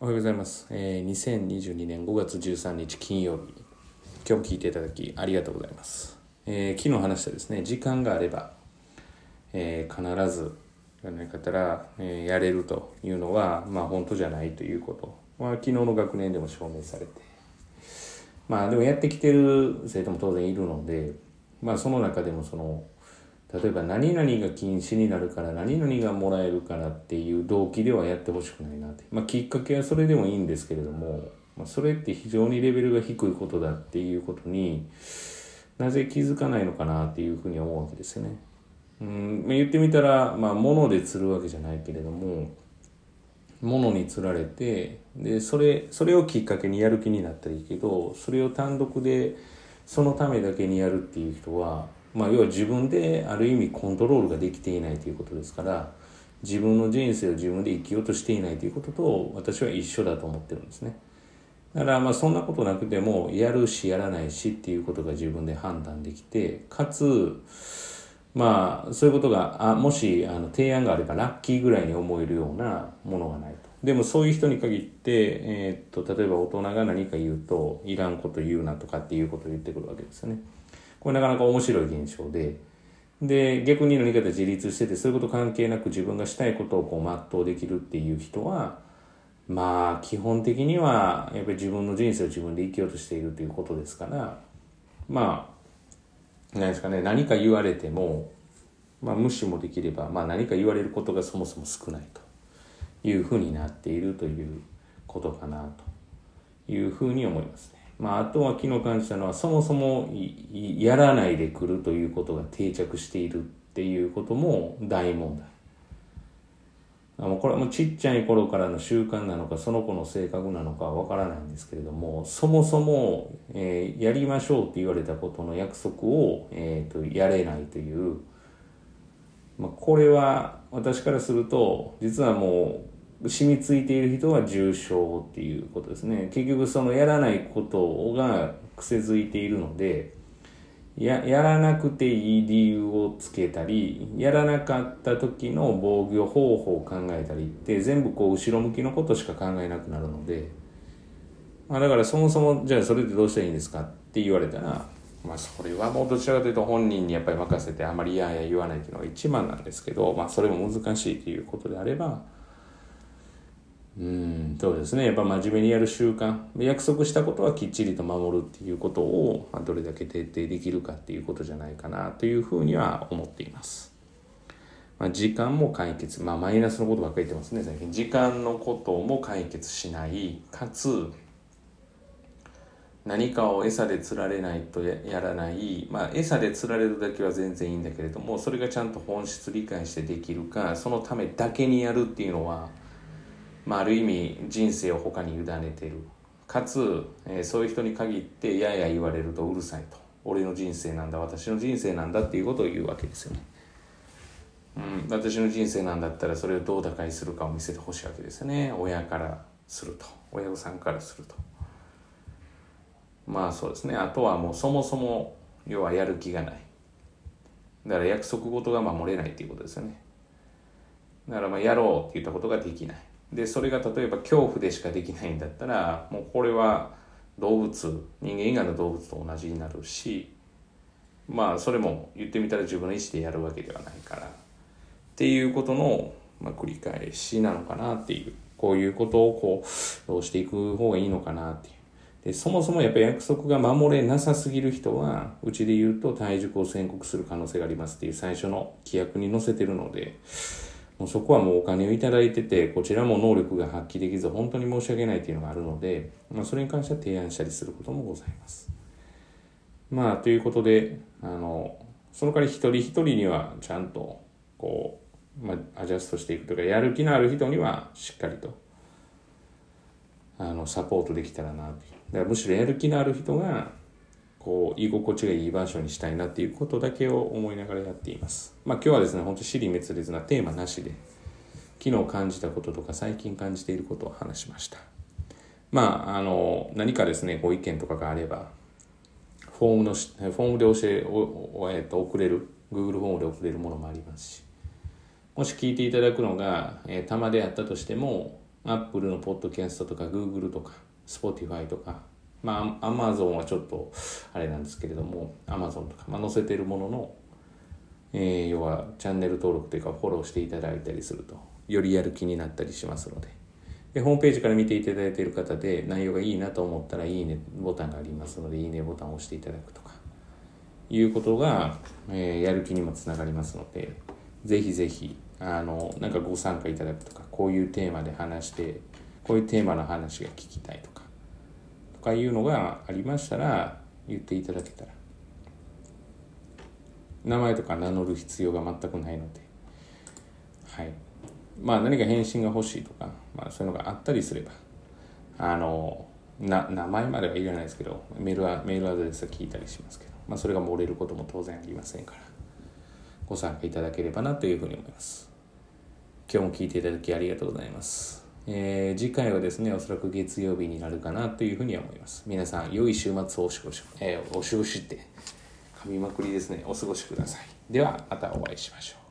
おはようございます。えー、2022年5月13日金曜日。今日も聞いていただきありがとうございます。えー昨日話したですね、時間があれば、えー必ずやらなかったら、えやれるというのは、まあ本当じゃないということは、昨日の学年でも証明されて、まあでもやってきてる生徒も当然いるので、まあその中でもその、例えば何々が禁止になるから何々がもらえるからっていう動機ではやってほしくないなって。まあきっかけはそれでもいいんですけれども、まあ、それって非常にレベルが低いことだっていうことになぜ気づかないのかなっていうふうに思うわけですよね。うん、まあ言ってみたら、まあ物で釣るわけじゃないけれども、物に釣られてでそれそれをきっかけにやる気になったらいいけどそれを単独でそのためだけにやるっていう人は、まあ、要は自分である意味コントロールができていないということですから自分の人生を自分で生きようとしていないということと私は一緒だと思ってるんですね。だからまあそんなことなくてもやるしやらないしっていうことが自分で判断できてかつまあそういうことがあもしあの提案があればラッキーぐらいに思えるようなものがないとでもそういう人に限って、えーっと例えば大人が何か言うといらんこと言うなとかっていうことを言ってくるわけですよねこれなかなか面白い現象でで逆に何かで自立しててそういうこと関係なく自分がしたいことをこう全うできるっていう人はまあ基本的にはやっぱり自分の人生を自分で生きようとしているということですからまあ何ですかね何か言われても、まあ、無視もできれば、まあ、何か言われることがそもそも少ないというふうになっているということかなというふうに思いますね。まあ、あとは昨日感じたのはそもそもやらないで来るということが定着しているっていうことも大問題。あもうこれはもうちっちゃい頃からの習慣なのかその子の性格なのかわからないんですけれどもそもそも、えーやりましょうって言われたことの約束を、えー、とやれないという、まあ、これは私からすると実はもう染みついている人は重症っていうことですね。結局そのやらないことが癖づいているのでややらなくていい理由をつけたりやらなかった時の防御方法を考えたりって全部こう後ろ向きのことしか考えなくなるので、まあ、だからそもそもじゃあそれでどうしたらいいんですかって言われたらまあそれはもうどちらかというと本人にやっぱり任せてあまりいやいや言わないっていうのが一番なんですけど、まあ、それも難しいということであればうんそうですね。やっぱ真面目にやる習慣。約束したことはきっちりと守るっていうことをまあどれだけ徹底できるかっていうことじゃないかなというふうには思っています。まあ、時間も解決まあマイナスのことばっかり言ってますね最近。時間のことも解決しないかつ何かを餌で釣られないとややらない、まあ、餌で釣られるだけは全然いいんだけれどもそれがちゃんと本質理解してできるかそのためだけにやるっていうのは、まあ、ある意味人生を他に委ねてる。かつ、えーそういう人に限ってやや言われるとうるさいと。俺の人生なんだ私の人生なんだっていうことを言うわけですよね。うん、私の人生なんだったらそれをどう打開するかを見せてほしいわけですよね。親からすると。親御さんからすると。まあそうですね。あとはもうそもそも要はやる気がない。だから約束事が守れないっていうことですよね。だからまあやろうって言ったことができない。でそれが例えば恐怖でしかできないんだったらもうこれは動物人間以外の動物と同じになるしまあそれも言ってみたら自分の意思でやるわけではないからっていうことの、まあ、繰り返しなのかなっていうこういうことをこうどうしていく方がいいのかなっていう。でそもそもやっぱり約束が守れなさすぎる人はうちで言うと退塾を宣告する可能性がありますっていう最初の規約に載せてるのでもうそこはもうお金をいただいててこちらも能力が発揮できず本当に申し訳ないっていうのがあるので、まあ、それに関しては提案したりすることもございます。まあということであのその代わり一人一人にはちゃんとこう、まあ、アジャストしていくというかやる気のある人にはしっかりとあのサポートできたらなというだからむしろやる気のある人がこう居心地がいい場所にしたいなっていうことだけを思いながらやっています。まあ今日はですね本当尻滅裂なテーマなしで昨日感じたこととか最近感じていることを話しました。まああの何かですねご意見とかがあればフォームのフォームで教えお、えっと送れる Google フォームで送れるものもありますしもし聞いていただくのが、えー、玉であったとしても、Apple のポッドキャストとか Google とか Spotify とかまあ Amazon はちょっとあれなんですけれども Amazon とか、まあ、載せてるものの、えー、要はチャンネル登録というかフォローしていただいたりすると。よりやる気になったりしますので。でホームページから見ていただいている方で内容がいいなと思ったらいいねボタンがありますのでいいねボタンを押していただくとか。いうことが、えー、やる気にもつながりますのでぜひぜひあのなんかご参加いただくとかこういうテーマで話してこういうテーマの話が聞きたいとか。かいうのがありましたら言っていただけたら。名前とか名乗る必要が全くないので。はい。まあ何か返信が欲しいとか、まあ、そういうのがあったりすれば。あのな名前まではいらないですけどメールはメールアドレスは聞いたりしますけど、まあ、それが漏れることも当然ありませんから。ご参加いただければなというふうに思います。今日も聞いていただきありがとうございます。えー、次回はですね、おそらく月曜日になるかなというふうには思います。皆さん、良い週末をお過ごし、えー、お過ごしって、噛みまくりですね、お過ごしください。では、またお会いしましょう。